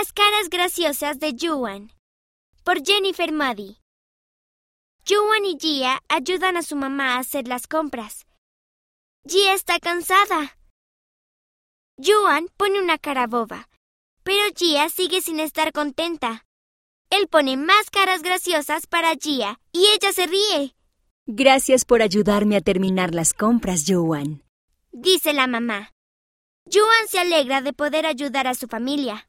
Las caras graciosas de Yuan por Jennifer Muddy. Yuan y Gia ayudan a su mamá a hacer las compras. Gia está cansada. Yuan pone una cara boba, pero Gia sigue sin estar contenta. Él pone más caras graciosas para Gia y ella se ríe. Gracias por ayudarme a terminar las compras, Yuan. Dice la mamá. Yuan se alegra de poder ayudar a su familia.